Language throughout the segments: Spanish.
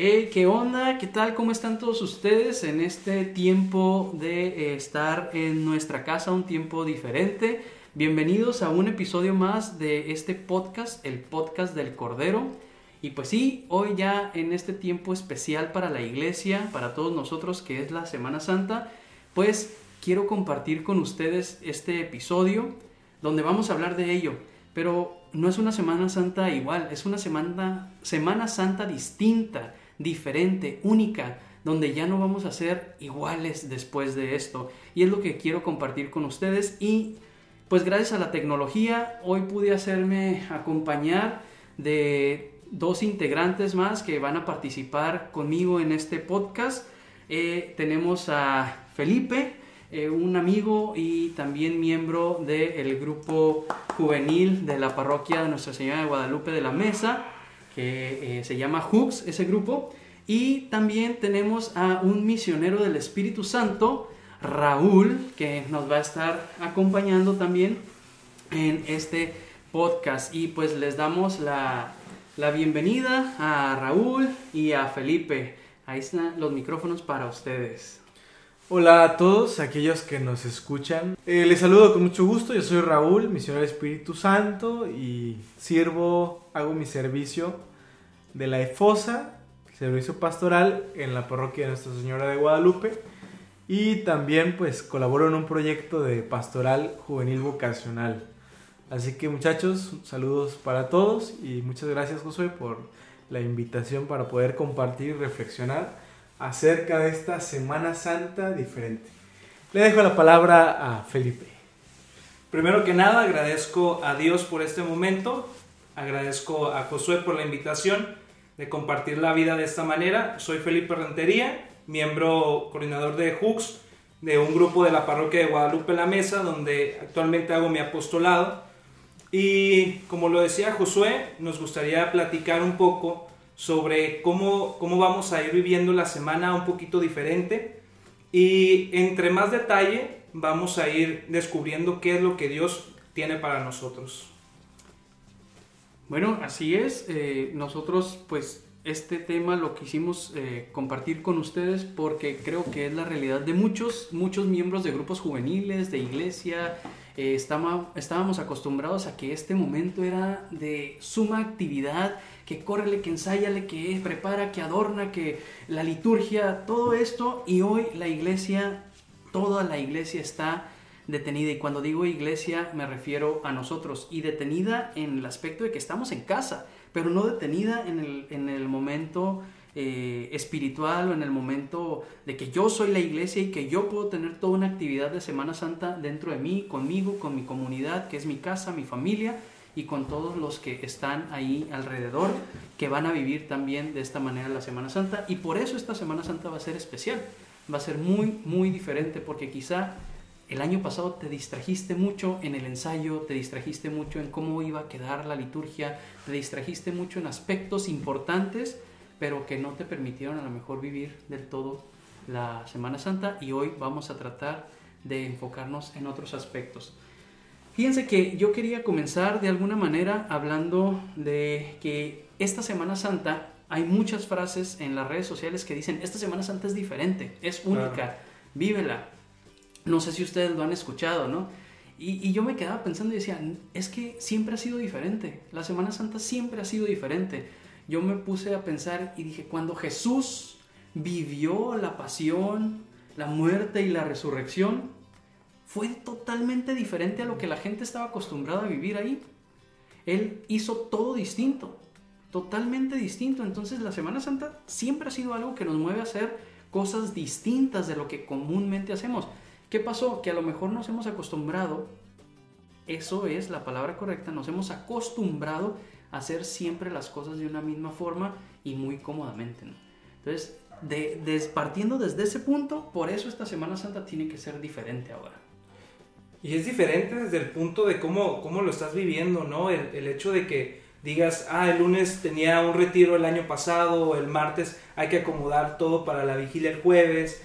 Hey, ¿qué onda? ¿Qué tal? ¿Cómo están todos ustedes en este tiempo de eh, estar en nuestra casa, un tiempo diferente? Bienvenidos a un episodio más de este podcast, el podcast del Cordero. Y pues sí, hoy ya en este tiempo especial para la iglesia, para todos nosotros que es la Semana Santa, pues quiero compartir con ustedes este episodio donde vamos a hablar de ello. Pero no es una Semana Santa igual, es una semana, semana Santa distinta diferente, única, donde ya no vamos a ser iguales después de esto. Y es lo que quiero compartir con ustedes. Y pues gracias a la tecnología, hoy pude hacerme acompañar de dos integrantes más que van a participar conmigo en este podcast. Eh, tenemos a Felipe, eh, un amigo y también miembro del grupo juvenil de la parroquia de Nuestra Señora de Guadalupe de la Mesa que eh, se llama Hooks, ese grupo. Y también tenemos a un misionero del Espíritu Santo, Raúl, que nos va a estar acompañando también en este podcast. Y pues les damos la, la bienvenida a Raúl y a Felipe. Ahí están los micrófonos para ustedes. Hola a todos aquellos que nos escuchan. Eh, les saludo con mucho gusto. Yo soy Raúl, misionero del Espíritu Santo y sirvo, hago mi servicio de la EFOSA, servicio pastoral en la parroquia de Nuestra Señora de Guadalupe. Y también pues colaboro en un proyecto de pastoral juvenil vocacional. Así que muchachos, saludos para todos y muchas gracias Josué por la invitación para poder compartir y reflexionar acerca de esta Semana Santa diferente. Le dejo la palabra a Felipe. Primero que nada agradezco a Dios por este momento, agradezco a Josué por la invitación de compartir la vida de esta manera. Soy Felipe Rentería, miembro coordinador de Hooks, de un grupo de la parroquia de Guadalupe La Mesa, donde actualmente hago mi apostolado. Y como lo decía Josué, nos gustaría platicar un poco sobre cómo, cómo vamos a ir viviendo la semana un poquito diferente. Y entre más detalle vamos a ir descubriendo qué es lo que Dios tiene para nosotros. Bueno, así es. Eh, nosotros pues este tema lo quisimos eh, compartir con ustedes porque creo que es la realidad de muchos, muchos miembros de grupos juveniles, de iglesia. Eh, estábamos, acostumbrados a que este momento era de suma actividad, que córrele, que ensáyale, que prepara, que adorna, que la liturgia, todo esto. Y hoy la iglesia, toda la iglesia está detenida. Y cuando digo iglesia me refiero a nosotros. Y detenida en el aspecto de que estamos en casa, pero no detenida en el, en el momento eh, espiritual o en el momento de que yo soy la iglesia y que yo puedo tener toda una actividad de Semana Santa dentro de mí, conmigo, con mi comunidad, que es mi casa, mi familia y con todos los que están ahí alrededor, que van a vivir también de esta manera la Semana Santa. Y por eso esta Semana Santa va a ser especial, va a ser muy, muy diferente, porque quizá el año pasado te distrajiste mucho en el ensayo, te distrajiste mucho en cómo iba a quedar la liturgia, te distrajiste mucho en aspectos importantes, pero que no te permitieron a lo mejor vivir del todo la Semana Santa y hoy vamos a tratar de enfocarnos en otros aspectos. Fíjense que yo quería comenzar de alguna manera hablando de que esta Semana Santa hay muchas frases en las redes sociales que dicen, esta Semana Santa es diferente, es única, vívela, no sé si ustedes lo han escuchado, ¿no? Y, yo me quedaba pensando y decía, es que siempre ha sido diferente. La Semana Santa siempre ha sido diferente. Yo me puse a pensar y dije, cuando Jesús vivió la pasión, la muerte y la resurrección, fue totalmente diferente a lo que la gente estaba acostumbrada a vivir ahí. Él hizo todo distinto, totalmente distinto. Entonces la Semana Santa siempre ha sido algo que nos mueve a hacer cosas distintas de lo que comúnmente hacemos. ¿Qué pasó? Que a lo mejor nos hemos acostumbrado, eso es la palabra correcta, nos hemos acostumbrado a hacer siempre las cosas de una misma forma y muy cómodamente. Entonces, de, partiendo desde ese punto, por eso esta Semana Santa tiene que ser diferente ahora. Y es diferente desde el punto de cómo, cómo lo estás viviendo, ¿no? El, el hecho de que digas, ah, el lunes tenía un retiro el año pasado, el martes hay que acomodar todo para la vigilia el jueves,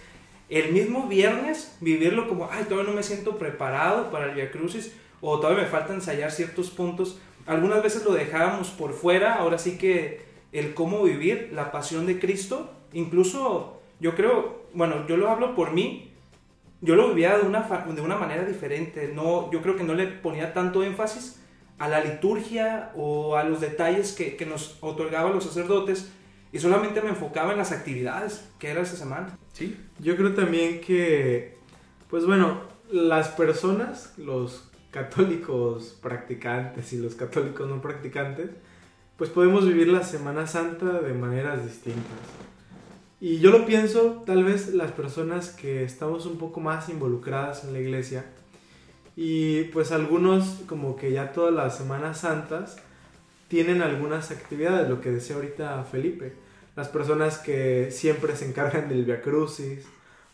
el mismo viernes vivirlo como, ay, todavía no me siento preparado para el Via Crucis o todavía me falta ensayar ciertos puntos. Algunas veces lo dejábamos por fuera, ahora sí que el cómo vivir la pasión de Cristo. Incluso yo creo, bueno, yo lo hablo por mí, yo lo vivía de una, de una manera diferente. No, yo creo que no le ponía tanto énfasis a la liturgia o a los detalles que, que nos otorgaban los sacerdotes y solamente me enfocaba en las actividades que era esa semana. Sí. Yo creo también que, pues bueno, las personas, los católicos practicantes y los católicos no practicantes, pues podemos vivir la Semana Santa de maneras distintas. Y yo lo pienso, tal vez las personas que estamos un poco más involucradas en la iglesia, y pues algunos como que ya todas las Semanas Santas tienen algunas actividades, lo que decía ahorita Felipe, las personas que siempre se encargan del Via Crucis,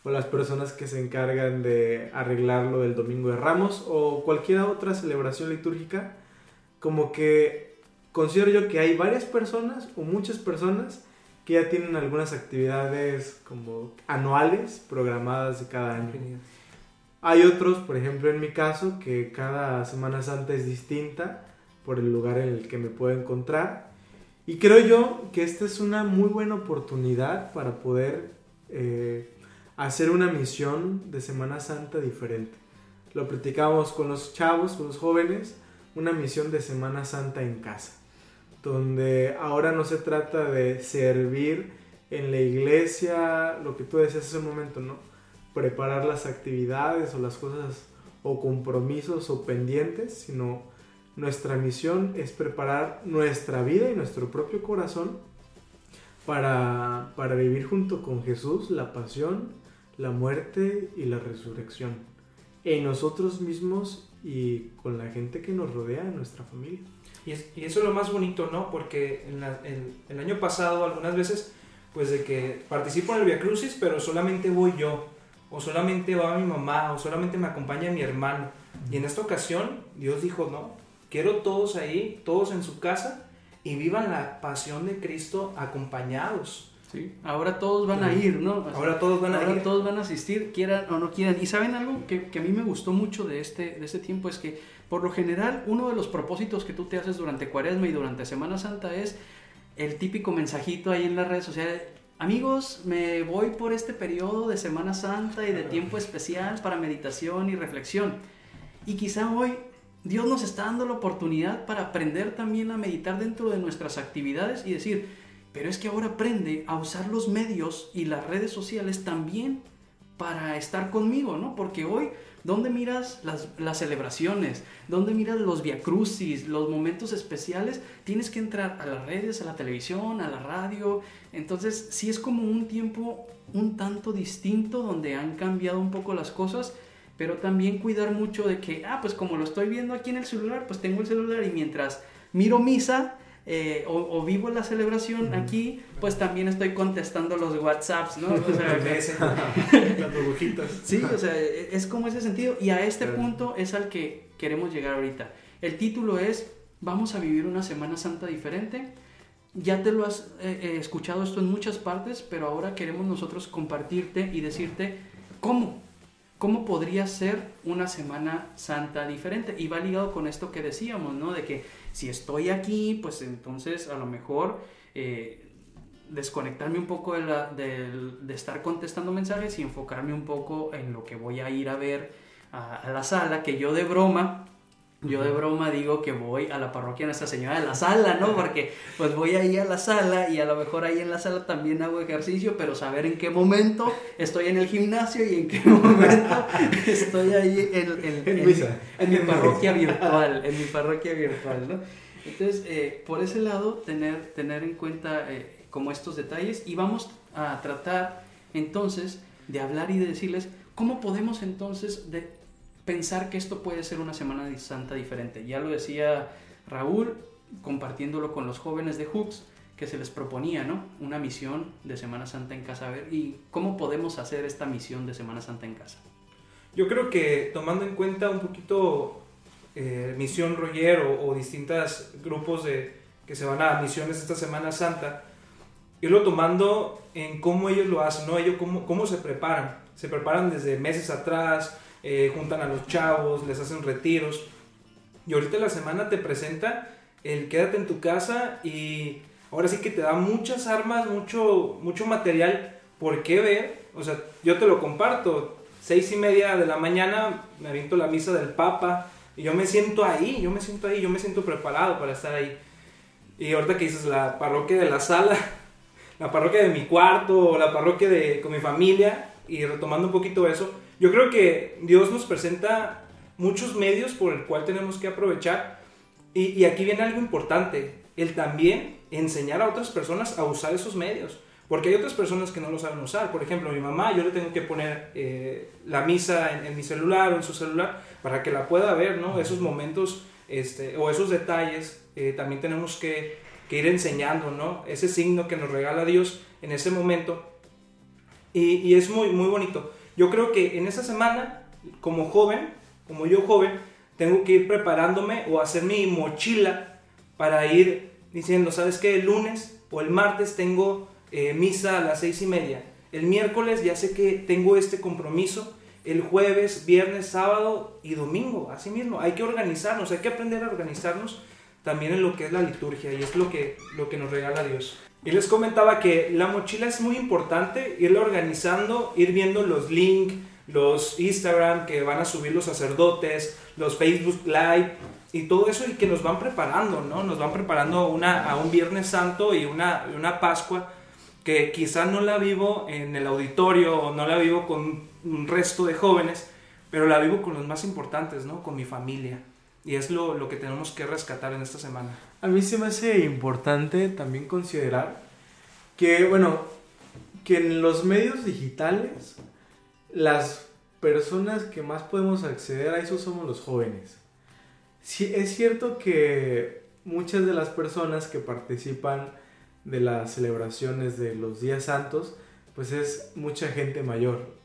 o las personas que se encargan de arreglarlo del Domingo de Ramos, o cualquier otra celebración litúrgica, como que considero yo que hay varias personas o muchas personas que ya tienen algunas actividades como anuales programadas de cada año. Hay otros, por ejemplo en mi caso, que cada Semana Santa es distinta por el lugar en el que me puedo encontrar. Y creo yo que esta es una muy buena oportunidad para poder eh, hacer una misión de Semana Santa diferente. Lo platicamos con los chavos, con los jóvenes, una misión de Semana Santa en casa, donde ahora no se trata de servir en la iglesia, lo que tú decías hace un momento, ¿no? preparar las actividades o las cosas o compromisos o pendientes, sino nuestra misión es preparar nuestra vida y nuestro propio corazón para, para vivir junto con Jesús la pasión, la muerte y la resurrección en nosotros mismos y con la gente que nos rodea, en nuestra familia. Y, y eso es lo más bonito, ¿no? Porque el año pasado algunas veces, pues de que participo en el Via Crucis, pero solamente voy yo o solamente va mi mamá, o solamente me acompaña mi hermano. Y en esta ocasión Dios dijo, no, quiero todos ahí, todos en su casa, y vivan la pasión de Cristo acompañados. Sí, ahora todos van a ir, ¿no? ahora todos van a ahora ir. todos van a asistir, quieran o no quieran. Y saben algo que, que, a mí me gustó mucho de este, de este tiempo es que, por lo general, uno de los propósitos que tú te haces durante Cuaresma y durante Semana Santa es el típico mensajito ahí en las redes sociales Amigos, me voy por este periodo de Semana Santa y de tiempo especial para meditación y reflexión. Y quizá hoy Dios nos está dando la oportunidad para aprender también a meditar dentro de nuestras actividades y decir, pero es que ahora aprende a usar los medios y las redes sociales también para estar conmigo, ¿no? Porque hoy ¿Dónde miras las, celebraciones? ¿Dónde miras los viacrucis, los momentos especiales? Tienes que entrar a las redes, a la televisión, a la radio. Entonces, sí es como un tiempo un tanto distinto donde han cambiado un poco las cosas, pero también cuidar mucho de que, ah, pues como lo estoy viendo aquí en el celular, pues tengo el celular y mientras miro misa, eh, o, vivo la celebración aquí, pues también estoy contestando los WhatsApps, ¿no? O sea, las burbujitas. Sí, o sea, e, es como ese sentido. Y a este punto es al que queremos llegar ahorita. El título es, vamos a vivir una Semana Santa diferente. Ya te lo has eh, eh, escuchado esto en muchas partes, pero ahora queremos nosotros compartirte y decirte cómo, cómo podría ser una Semana Santa diferente. Y va ligado con esto que decíamos, ¿no? De que si estoy aquí, pues entonces a lo mejor eh, desconectarme un poco de, estar contestando mensajes y enfocarme un poco en lo que voy a ir a ver a la sala, que yo de broma yo de broma digo que voy a la parroquia Nuestra Señora de la Sala, ¿no? Porque pues voy ahí a la sala y a lo mejor ahí en la sala también hago ejercicio, pero saber en qué momento estoy en el gimnasio y en qué momento estoy ahí en, en, mi parroquia virtual, en mi parroquia virtual, ¿no? Entonces, eh, por ese lado, tener, tener en cuenta eh, como estos detalles y vamos a tratar entonces de hablar y de decirles cómo podemos entonces de, pensar que esto puede ser una Semana Santa diferente. Ya lo decía Raúl, compartiéndolo con los jóvenes de Hooks, que se les proponía, ¿no? Una misión de Semana Santa en casa. A ver, ¿y cómo podemos hacer esta misión de Semana Santa en casa? Yo creo que tomando en cuenta un poquito eh, Misión Roger o, distintos grupos de, que se van a misiones esta Semana Santa, irlo tomando en cómo ellos lo hacen, ¿no? Ellos cómo, cómo se preparan. Se preparan desde meses atrás, eh, juntan a los chavos, les hacen retiros. Y ahorita la semana te presenta el quédate en tu casa y ahora sí que te da muchas armas, mucho, mucho material por qué ver. O sea, yo te lo comparto. Seis y media de la mañana me aviento la misa del Papa y yo me siento ahí, yo me siento ahí, yo me siento preparado para estar ahí. Y ahorita que dices la parroquia de la sala, la parroquia de mi cuarto, la parroquia de, con mi familia, y retomando un poquito eso, yo creo que Dios nos presenta muchos medios por el cual tenemos que aprovechar. Y, aquí viene algo importante, el también enseñar a otras personas a usar esos medios. Porque hay otras personas que no lo saben usar. Por ejemplo, mi mamá, yo le tengo que poner eh, la misa en, en, mi celular o en su celular para que la pueda ver, ¿no? Esos momentos este, o esos detalles eh, también tenemos que, que, ir enseñando, ¿no? Ese signo que nos regala Dios en ese momento. Y, es muy, muy bonito. Yo creo que en esa semana, como joven, como yo joven, tengo que ir preparándome o hacer mi mochila para ir diciendo, ¿sabes qué? El lunes o el martes tengo eh, misa a las seis y media. El miércoles ya sé que tengo este compromiso. El jueves, viernes, sábado y domingo. Así mismo, hay que organizarnos, hay que aprender a organizarnos también en lo que es la liturgia y es lo que, lo que nos regala Dios. Y les comentaba que la mochila es muy importante, irla organizando, ir viendo los links, los Instagram que van a subir los sacerdotes, los Facebook Live y todo eso y que nos van preparando, ¿no? Nos van preparando una, a un Viernes Santo y una, una Pascua que quizá no la vivo en el auditorio o no la vivo con un resto de jóvenes, pero la vivo con los más importantes, ¿no? Con mi familia. Y es lo, lo que tenemos que rescatar en esta semana. A mí se me hace importante también considerar que, bueno, que en los medios digitales las personas que más podemos acceder a eso somos los jóvenes. Sí, es cierto que muchas de las personas que participan de las celebraciones de los días santos, pues es mucha gente mayor.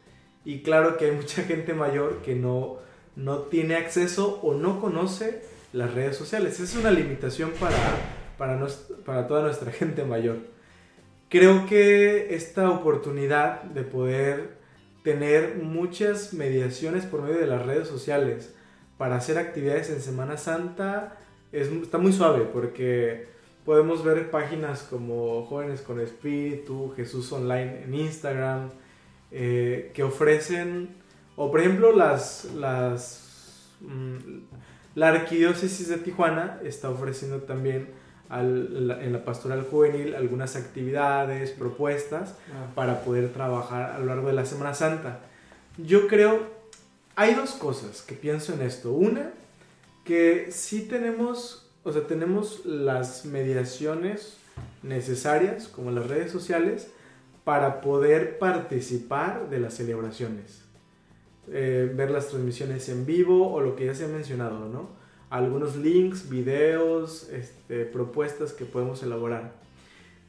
Y claro que hay mucha gente mayor que no, no tiene acceso o no conoce las redes sociales. Es una limitación para, para, nos, para toda nuestra gente mayor. Creo que esta oportunidad de poder tener muchas mediaciones por medio de las redes sociales para hacer actividades en Semana Santa es, está muy suave porque podemos ver páginas como Jóvenes con Espíritu, Jesús Online en Instagram, eh, que ofrecen, o por ejemplo las, las, mmm, la Arquidiócesis de Tijuana está ofreciendo también al, en la pastoral juvenil algunas actividades, propuestas ah. para poder trabajar a lo largo de la Semana Santa. Yo creo, hay dos cosas que pienso en esto. Una, que sí tenemos o sea, tenemos las mediaciones necesarias, como las redes sociales, para poder participar de las celebraciones. Eh, ver las transmisiones en vivo o lo que ya se ha mencionado, ¿no? Algunos links, videos, este, propuestas que podemos elaborar.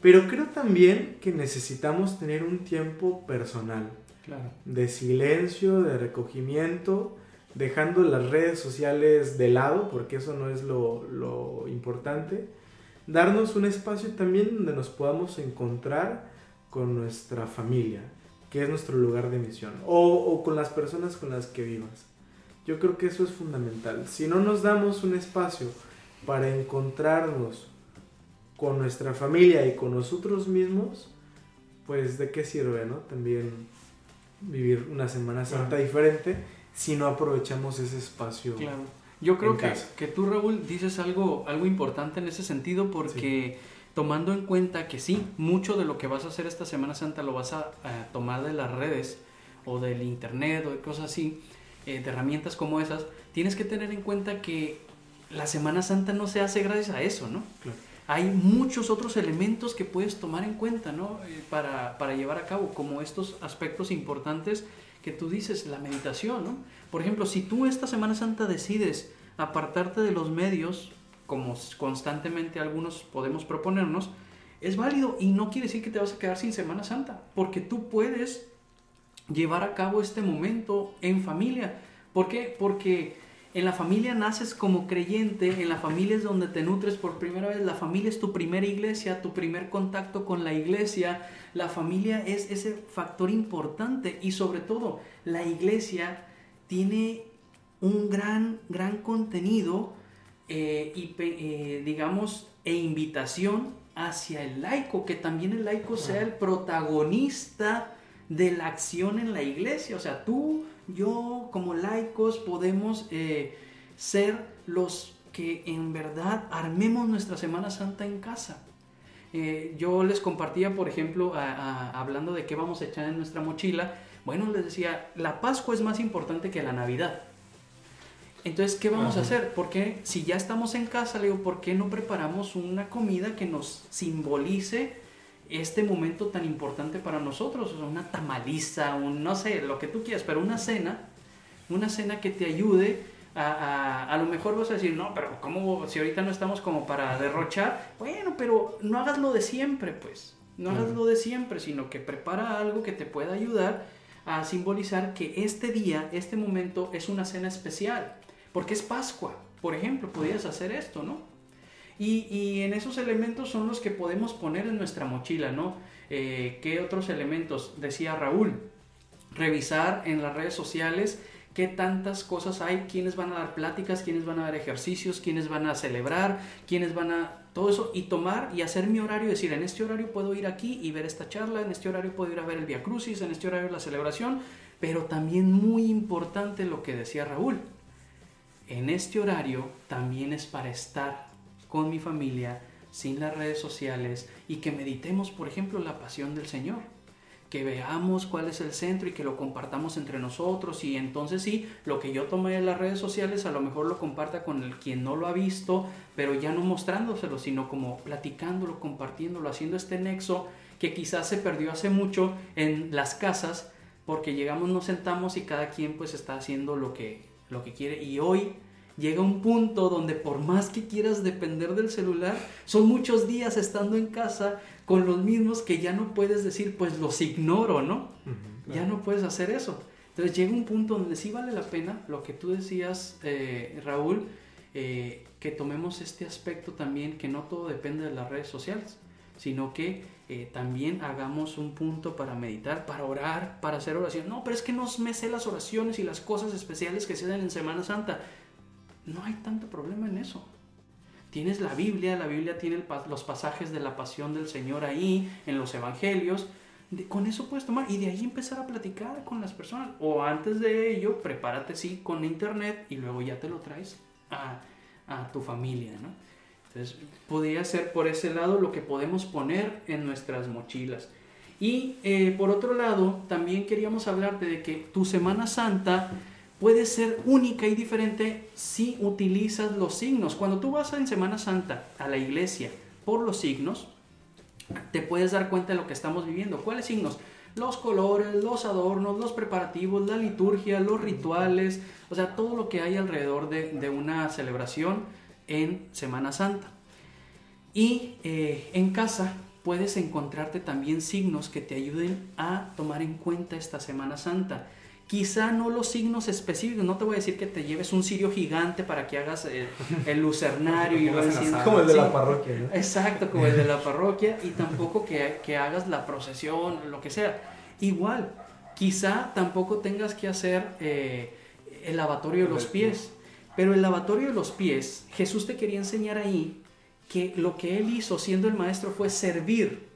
Pero creo también que necesitamos tener un tiempo personal. Claro. De silencio, de recogimiento, dejando las redes sociales de lado, porque eso no es lo, lo, importante, darnos un espacio también donde nos podamos encontrar con nuestra familia, que es nuestro lugar de misión, o, o con las personas con las que vivas. Yo creo que eso es fundamental. Si no nos damos un espacio para encontrarnos con nuestra familia y con nosotros mismos, pues de qué sirve, ¿no? También vivir una Semana Santa diferente si no aprovechamos ese espacio. Claro. Yo creo que, que, tú, Raúl, dices algo, algo importante en ese sentido porque sí. Tomando en cuenta que sí, mucho de lo que vas a hacer esta Semana Santa lo vas a, a tomar de las redes o del internet o de cosas así, eh, de herramientas como esas, tienes que tener en cuenta que la Semana Santa no se hace gracias a eso, ¿no? Claro. Hay muchos otros elementos que puedes tomar en cuenta, ¿no? Eh, para, para llevar a cabo, como estos aspectos importantes que tú dices, la meditación, ¿no? Por ejemplo, si tú esta Semana Santa decides apartarte de los medios, como constantemente algunos podemos proponernos, es válido y no quiere decir que te vas a quedar sin Semana Santa, porque tú puedes llevar a cabo este momento en familia. ¿Por qué? Porque en la familia naces como creyente, en la familia es donde te nutres por primera vez, la familia es tu primera iglesia, tu primer contacto con la iglesia, la familia es ese factor importante y sobre todo la iglesia tiene un gran, gran contenido eh, y eh, digamos, e invitación hacia el laico, que también el laico sea el protagonista de la acción en la iglesia. O sea, tú, yo como laicos podemos eh, ser los que en verdad armemos nuestra Semana Santa en casa. yo les compartía, por ejemplo, hablando de qué vamos a echar en nuestra mochila, bueno, les decía, la Pascua es más importante que la Navidad. Entonces, ¿qué vamos a hacer? Porque si ya estamos en casa, le digo, ¿por qué no preparamos una comida que nos simbolice este momento tan importante para nosotros? O sea, una tamaliza, un, no sé, lo que tú quieras, pero una cena, una cena que te ayude a, a, lo mejor vas a decir, no, pero ¿cómo? Si ahorita no estamos como para derrochar, bueno, pero no hagas lo de siempre, pues. No hagas lo de siempre, sino que prepara algo que te pueda ayudar a simbolizar que este día, este momento es una cena especial porque es Pascua, por ejemplo, podrías hacer esto, ¿no? Y, en esos elementos son los que podemos poner en nuestra mochila, ¿no? Eh, ¿Qué otros elementos? Decía Raúl, revisar en las redes sociales qué tantas cosas hay, quiénes van a dar pláticas, quiénes van a dar ejercicios, quiénes van a celebrar, quiénes van a... Todo eso y tomar y hacer mi horario, decir, en este horario puedo ir aquí y ver esta charla, en este horario puedo ir a ver el Via Crucis, en este horario la celebración, pero también muy importante lo que decía Raúl, en este horario también es para estar con mi familia, sin las redes sociales y que meditemos, por ejemplo, la pasión del Señor. Que veamos cuál es el centro y que lo compartamos entre nosotros y entonces sí, lo que yo tomé en las redes sociales a lo mejor lo comparta con el quien no lo ha visto, pero ya no mostrándoselo, sino como platicándolo, compartiéndolo, haciendo este nexo que quizás se perdió hace mucho en las casas porque llegamos, nos sentamos y cada quien pues está haciendo lo que lo que quiere. Y hoy llega un punto donde por más que quieras depender del celular, son muchos días estando en casa con los mismos que ya no puedes decir, pues los ignoro, ¿no? Ya no puedes hacer eso. Entonces llega un punto donde sí vale la pena lo que tú decías, eh, Raúl, eh, que tomemos este aspecto también, que no todo depende de las redes sociales, sino que eh, también hagamos un punto para meditar, para orar, para hacer oración. No, pero es que no me sé las oraciones y las cosas especiales que se dan en Semana Santa. No hay tanto problema en eso. Tienes la Biblia, la Biblia tiene los pasajes de la pasión del Señor ahí, en los evangelios. con eso puedes tomar y de ahí empezar a platicar con las personas. O antes de ello, prepárate sí con internet y luego ya te lo traes a, a tu familia, ¿no? Entonces, podría ser por ese lado lo que podemos poner en nuestras mochilas. Y eh, por otro lado, también queríamos hablarte de que tu Semana Santa puede ser única y diferente si utilizas los signos. Cuando tú vas en Semana Santa a la iglesia por los signos, te puedes dar cuenta de lo que estamos viviendo. ¿Cuáles signos? Los colores, los adornos, los preparativos, la liturgia, los rituales, o sea, todo lo que hay alrededor de, de una celebración en Semana Santa. Y eh, en casa puedes encontrarte también signos que te ayuden a tomar en cuenta esta Semana Santa. Quizá no los signos específicos, no te voy a decir que te lleves un cirio gigante para que hagas eh, el, lucernario y lo Como el de la parroquia, ¿no? Exacto, como el de la parroquia, y tampoco que, hagas la procesión, lo que sea. Igual, quizá tampoco tengas que hacer eh, el lavatorio de los pies. Pero el lavatorio de los pies, Jesús te quería enseñar ahí que lo que él hizo siendo el maestro fue servir,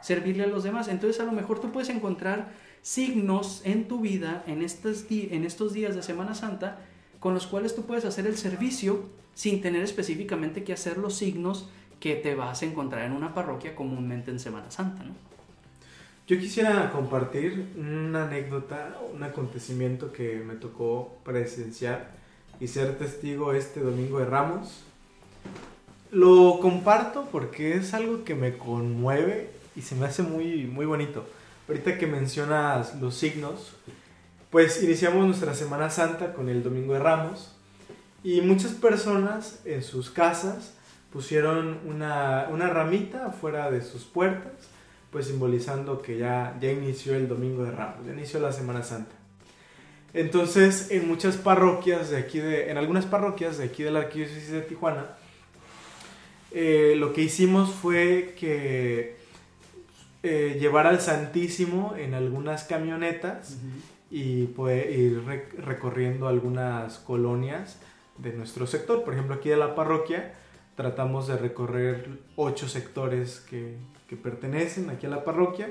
servirle a los demás. Entonces a lo mejor tú puedes encontrar signos en tu vida en estos, días de Semana Santa con los cuales tú puedes hacer el servicio sin tener específicamente que hacer los signos que te vas a encontrar en una parroquia comúnmente en Semana Santa. ¿no? Yo quisiera compartir una anécdota, un acontecimiento que me tocó presenciar y ser testigo este domingo de Ramos. Lo comparto porque es algo que me conmueve y se me hace muy, muy bonito. Ahorita que mencionas los signos, pues iniciamos nuestra Semana Santa con el Domingo de Ramos y muchas personas en sus casas pusieron una, una ramita afuera de sus puertas, pues simbolizando que ya, ya inició el Domingo de Ramos, ya inició la Semana Santa. Entonces, en muchas parroquias de aquí, de, en algunas parroquias de aquí de la Arquidiócesis de Tijuana, eh, lo que hicimos fue que eh, llevar al Santísimo en algunas camionetas y pues, ir recorriendo algunas colonias de nuestro sector. Por ejemplo, aquí de la parroquia tratamos de recorrer ocho sectores que, que pertenecen aquí a la parroquia.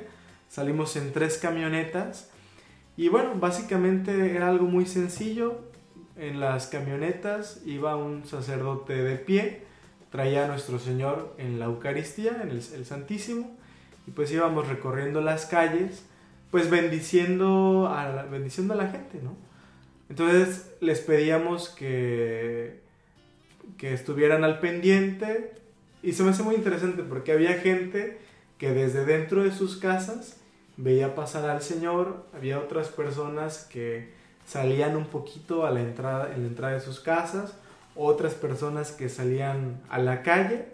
Salimos en tres camionetas y bueno, básicamente era algo muy sencillo. En las camionetas iba un sacerdote de pie, traía a nuestro Señor en la Eucaristía, en el, Santísimo, y pues íbamos recorriendo las calles, pues bendiciendo a la, bendiciendo a la gente, ¿no? Entonces les pedíamos que, que estuvieran al pendiente y se me hace muy interesante porque había gente que desde dentro de sus casas veía pasar al Señor, había otras personas que salían un poquito a la entrada, en la entrada de sus casas, otras personas que salían a la calle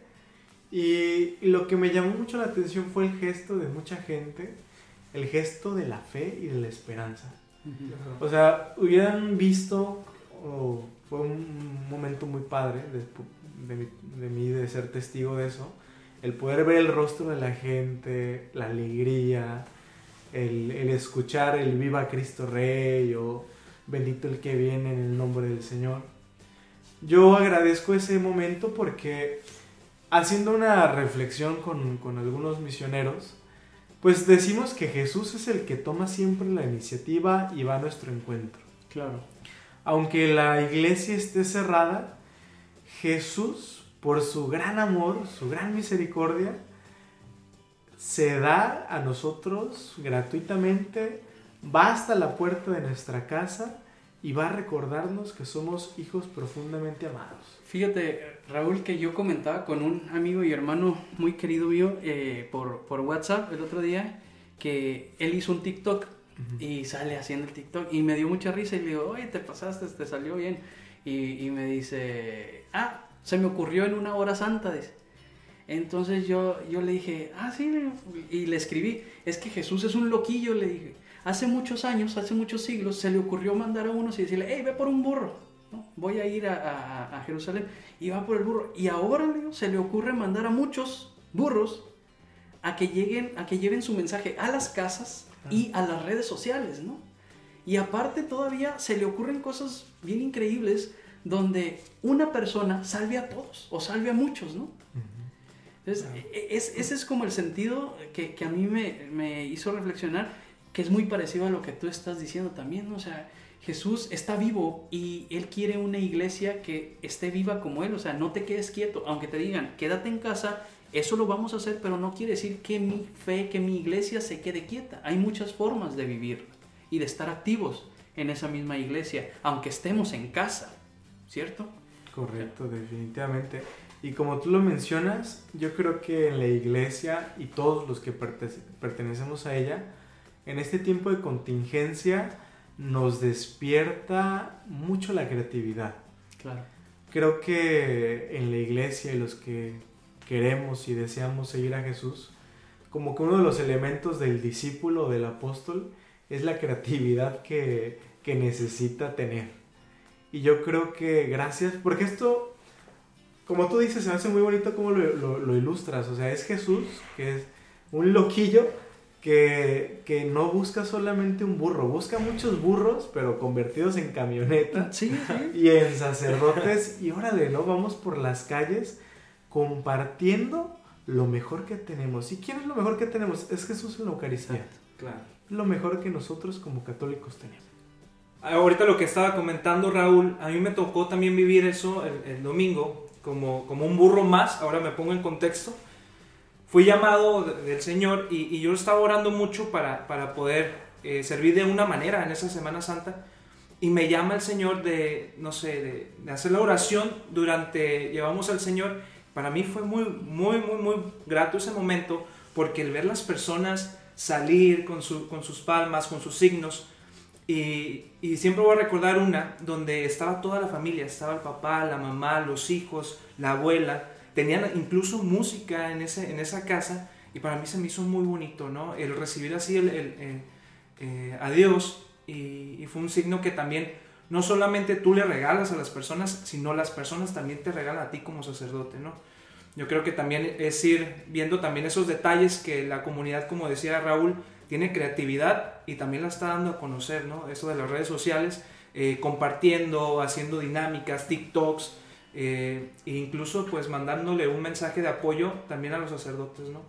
y, y lo que me llamó mucho la atención fue el gesto de mucha gente, el gesto de la fe y de la esperanza. O sea, hubieran visto, oh, fue un momento muy padre de, de, de, mí de ser testigo de eso, el poder ver el rostro de la gente, la alegría, el, el escuchar el viva Cristo Rey o bendito el que viene en el nombre del Señor. Yo agradezco ese momento porque haciendo una reflexión con, con algunos misioneros, pues decimos que Jesús es el que toma siempre la iniciativa y va a nuestro encuentro. Claro. Aunque la iglesia esté cerrada, Jesús, por su gran amor, su gran misericordia, se da a nosotros gratuitamente, va hasta la puerta de nuestra casa y va a recordarnos que somos hijos profundamente amados. Fíjate, Raúl, que yo comentaba con un amigo y hermano muy querido mío eh, por, por, WhatsApp el otro día que él hizo un TikTok uh -huh. y sale haciendo el TikTok y me dio mucha risa y le digo, oye, te pasaste, te salió bien. Y, y me dice, ah, se me ocurrió en una hora santa, dice. Entonces yo, yo le dije, ah, sí, y le escribí, es que Jesús es un loquillo, le dije. Hace muchos años, hace muchos siglos, se le ocurrió mandar a unos y decirle, hey, ve por un burro, ¿no? voy a ir a, a, a, Jerusalén, y va por el burro. Y ahora se le ocurre mandar a muchos burros a que, lleguen, a que lleven su mensaje a las casas y a las redes sociales, ¿no? Y aparte todavía se le ocurren cosas bien increíbles donde una persona salve a todos o salve a muchos, ¿no? Entonces, es, ese es como el sentido que, que a mí me, me, hizo reflexionar, que es muy parecido a lo que tú estás diciendo también, ¿no? O sea, Jesús está vivo y Él quiere una iglesia que esté viva como Él, o sea, no te quedes quieto, aunque te digan, quédate en casa, eso lo vamos a hacer, pero no quiere decir que mi fe, que mi iglesia se quede quieta. Hay muchas formas de vivir y de estar activos en esa misma iglesia, aunque estemos en casa, ¿cierto? Correcto, definitivamente. Y como tú lo mencionas, yo creo que en la iglesia y todos los que pertenecemos a ella, en este tiempo de contingencia nos despierta mucho la creatividad. Claro. Creo que en la iglesia y los que queremos y deseamos seguir a Jesús, como que uno de los elementos del discípulo, del apóstol, es la creatividad que, que necesita tener. Y yo creo que gracias, porque esto como tú dices, se me hace muy bonito cómo lo, lo, lo, ilustras. O sea, es Jesús, que es un loquillo que, que, no busca solamente un burro, busca muchos burros, pero convertidos en camioneta sí, sí. y en sacerdotes. Y órale, ¿no? Vamos por las calles compartiendo lo mejor que tenemos. ¿Y quién es lo mejor que tenemos? Es Jesús en la Eucaristía. Claro. Lo mejor que nosotros como católicos tenemos. Ahorita lo que estaba comentando Raúl, a mí me tocó también vivir eso el, el domingo como, como un burro más, ahora me pongo en contexto. Fui llamado del Señor y, yo estaba orando mucho para, para poder eh, servir de una manera en esa Semana Santa. Y me llama el Señor de, no sé, de, hacer la oración durante, llevamos al Señor. Para mí fue muy, muy, muy, muy grato ese momento porque el ver las personas salir con, su, con sus palmas, con sus signos, y, siempre voy a recordar una donde estaba toda la familia, estaba el papá, la mamá, los hijos, la abuela, tenían incluso música en, ese, en esa casa y para mí se me hizo muy bonito, ¿no? El recibir así el, el, el eh, a Dios y, y, fue un signo que también no solamente tú le regalas a las personas, sino las personas también te regalan a ti como sacerdote, ¿no? Yo creo que también es ir viendo también esos detalles que la comunidad, como decía Raúl, tiene creatividad y también la está dando a conocer, ¿no? Eso de las redes sociales eh, compartiendo, haciendo dinámicas, TikToks, eh, e incluso pues mandándole un mensaje de apoyo también a los sacerdotes, ¿no?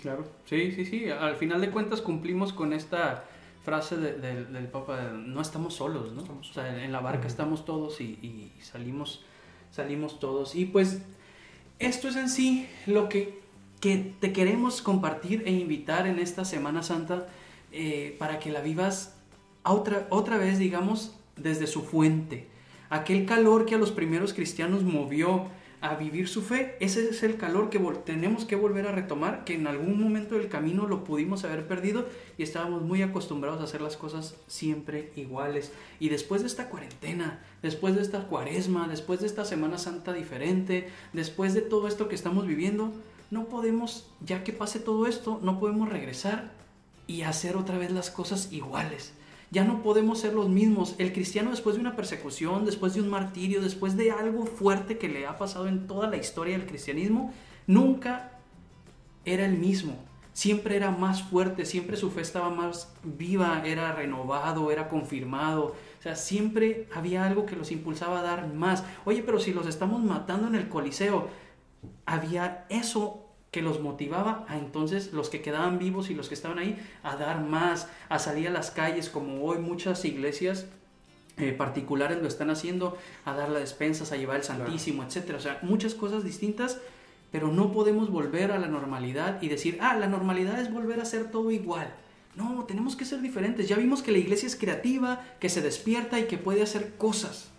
Claro, sí, sí, sí. Al final de cuentas cumplimos con esta frase del Papa, no estamos solos, ¿no? o sea, en la barca estamos todos y, y, salimos, salimos todos. Y pues esto es en sí lo que, que te queremos compartir e invitar en esta Semana Santa eh, para que la vivas otra, otra vez, digamos, desde su fuente. Aquel calor que a los primeros cristianos movió a vivir su fe, ese es el calor que tenemos que volver a retomar, que en algún momento del camino lo pudimos haber perdido y estábamos muy acostumbrados a hacer las cosas siempre iguales. Y después de esta cuarentena, después de esta cuaresma, después de esta Semana Santa diferente, después de todo esto que estamos viviendo, no podemos, ya que pase todo esto, no podemos regresar y hacer otra vez las cosas iguales ya no podemos ser los mismos. El cristiano después de una persecución, después de un martirio, después de algo fuerte que le ha pasado en toda la historia del cristianismo, nunca era el mismo. Siempre era más fuerte, siempre su fe estaba más viva, era renovado, era confirmado. O sea, siempre había algo que los impulsaba a dar más. Oye, pero si los estamos matando en el Coliseo, había eso que los motivaba a entonces los que quedaban vivos y los que estaban ahí a dar más, a salir a las calles como hoy muchas iglesias eh, particulares lo están haciendo, a dar las despensas, a llevar el Santísimo, etcétera. O sea, muchas cosas distintas, pero no podemos volver a la normalidad y decir, ah, la normalidad es volver a hacer todo igual. No, tenemos que ser diferentes. Ya vimos que la iglesia es creativa, que se despierta y que puede hacer cosas.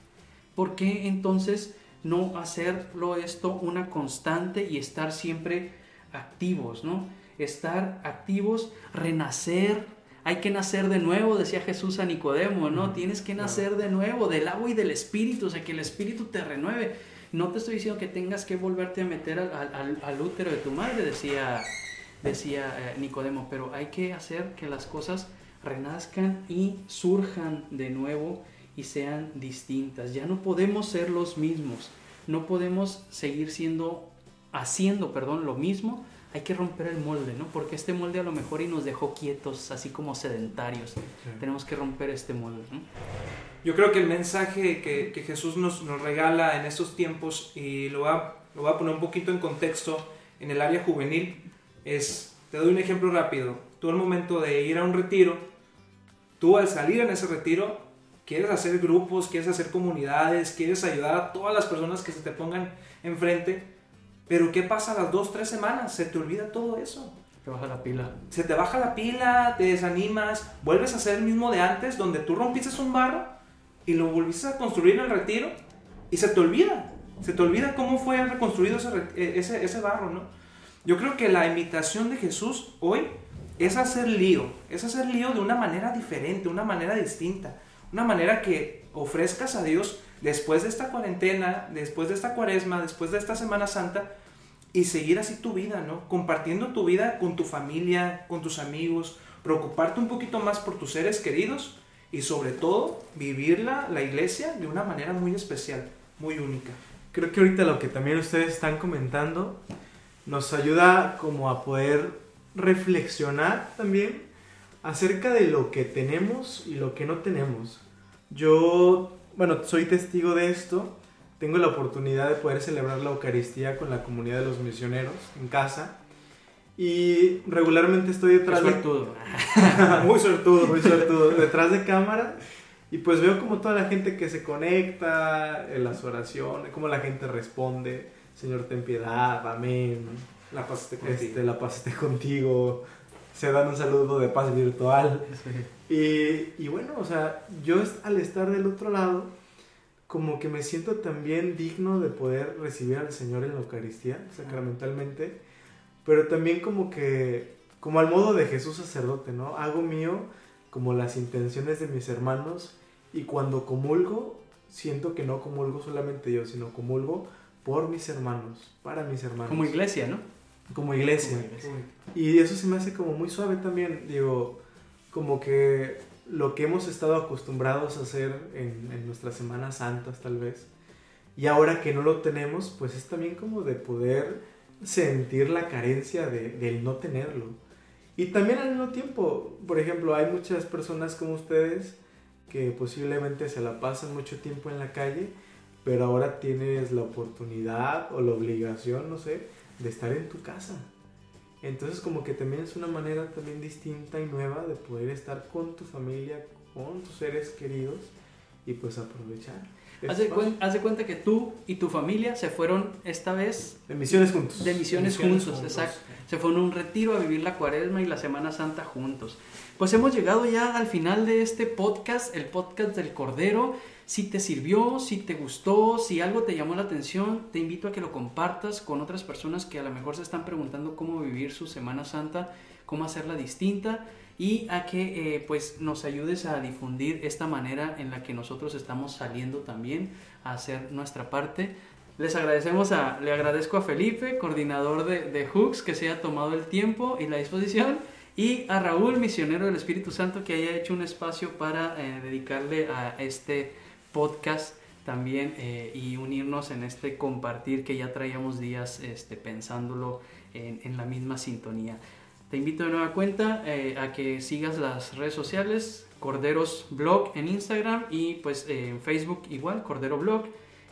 ¿Por qué entonces no hacerlo esto una constante y estar siempre activos, ¿no? Estar activos, renacer. Hay que nacer de nuevo, decía Jesús a Nicodemo, ¿no? Tienes que nacer de nuevo, del agua y del espíritu, o sea, que el espíritu te renueve. No te estoy diciendo que tengas que volverte a meter al, útero de tu madre, decía, decía eh, Nicodemo, pero hay que hacer que las cosas renazcan y surjan de nuevo y sean distintas. Ya no podemos ser los mismos, no podemos seguir siendo haciendo, perdón, lo mismo, hay que romper el molde, ¿no? Porque este molde a lo mejor y nos dejó quietos, así como sedentarios. Tenemos que romper este molde, ¿no? Yo creo que el mensaje que, que Jesús nos, nos, regala en estos tiempos, y lo va, lo va a poner un poquito en contexto en el área juvenil, es, te doy un ejemplo rápido, tú al momento de ir a un retiro, tú al salir en ese retiro, quieres hacer grupos, quieres hacer comunidades, quieres ayudar a todas las personas que se te pongan enfrente, pero ¿qué pasa a las dos, tres semanas? Se te olvida todo eso. Te baja la pila. Se te baja la pila, te desanimas, vuelves a hacer el mismo de antes, donde tú rompiste un barro y lo volviste a construir en el retiro y se te olvida. Se te olvida cómo fue reconstruido ese, eh, ese, ese barro, ¿no? Yo creo que la invitación de Jesús hoy es hacer lío, es hacer lío de una manera diferente, una manera distinta, una manera que ofrezcas a Dios después de esta cuarentena, después de esta cuaresma, después de esta Semana Santa, y seguir así tu vida, ¿no? Compartiendo tu vida con tu familia, con tus amigos, preocuparte un poquito más por tus seres queridos y sobre todo vivirla, la iglesia, de una manera muy especial, muy única. Creo que ahorita lo que también ustedes están comentando nos ayuda como a poder reflexionar también acerca de lo que tenemos y lo que no tenemos. Yo bueno, soy testigo de esto. Tengo la oportunidad de poder celebrar la Eucaristía con la comunidad de los misioneros en casa. Y regularmente estoy detrás de... muy suertudo, muy suertudo. detrás de cámara. Y pues veo como toda la gente que se conecta en las oraciones, cómo la gente responde. Señor, ten piedad, amén. La paz esté contigo. Este, la paz esté contigo. Se dan un saludo de paz virtual. Y, bueno, o sea, yo al estar del otro lado, como que me siento también digno de poder recibir al Señor en la Eucaristía, sacramentalmente, pero también como que, como al modo de Jesús sacerdote, ¿no? Hago mío como las intenciones de mis hermanos y cuando comulgo, siento que no comulgo solamente yo, sino comulgo por mis hermanos, para mis hermanos. Como iglesia, ¿no? Como iglesia. Como iglesia. Y eso se me hace como muy suave también, digo como que lo que hemos estado acostumbrados a hacer en, nuestras Semanas Santas tal vez, y ahora que no lo tenemos, pues es también como de poder sentir la carencia de, del no tenerlo. Y también al mismo tiempo, por ejemplo, hay muchas personas como ustedes que posiblemente se la pasan mucho tiempo en la calle, pero ahora tienes la oportunidad o la obligación, no sé, de estar en tu casa. Entonces como que también es una manera también distinta y nueva de poder estar con tu familia, con tus seres queridos y pues aprovechar. Haz de, cuen- haz de cuenta que tú y tu familia se fueron esta vez De misiones juntos. de misiones, Misiones juntos, juntos. exacto. Se fueron a un retiro a vivir la cuaresma y la Semana Santa juntos. Pues hemos llegado ya al final de este podcast, el podcast del Cordero. Si te sirvió, si te gustó, si algo te llamó la atención, te invito a que lo compartas con otras personas que a lo mejor se están preguntando cómo vivir su Semana Santa, cómo hacerla distinta y a que eh, pues nos ayudes a difundir esta manera en la que nosotros estamos saliendo también a hacer nuestra parte. Les agradecemos a, le agradezco a Felipe, coordinador de, Hooks, que se haya tomado el tiempo y la disposición, y a Raúl, misionero del Espíritu Santo, que haya hecho un espacio para eh, dedicarle a este podcast también eh, y unirnos en este compartir que ya traíamos días este, pensándolo en, la misma sintonía. Te invito de nueva cuenta eh, a que sigas las redes sociales, Corderos Blog en Instagram y pues eh, en Facebook igual, Cordero Blog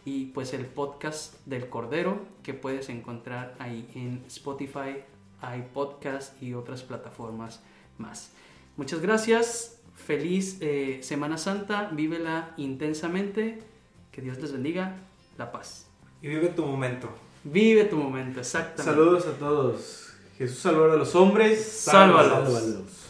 y pues el podcast del Cordero que puedes encontrar ahí en Spotify, iPodcast y otras plataformas más. Muchas gracias, feliz eh, Semana Santa, vívela intensamente, que Dios les bendiga, la paz. Y vive tu momento. Vive tu momento, exactamente. Saludos a todos. Jesús salvó a los hombres. Sálvalos. Sálvalos.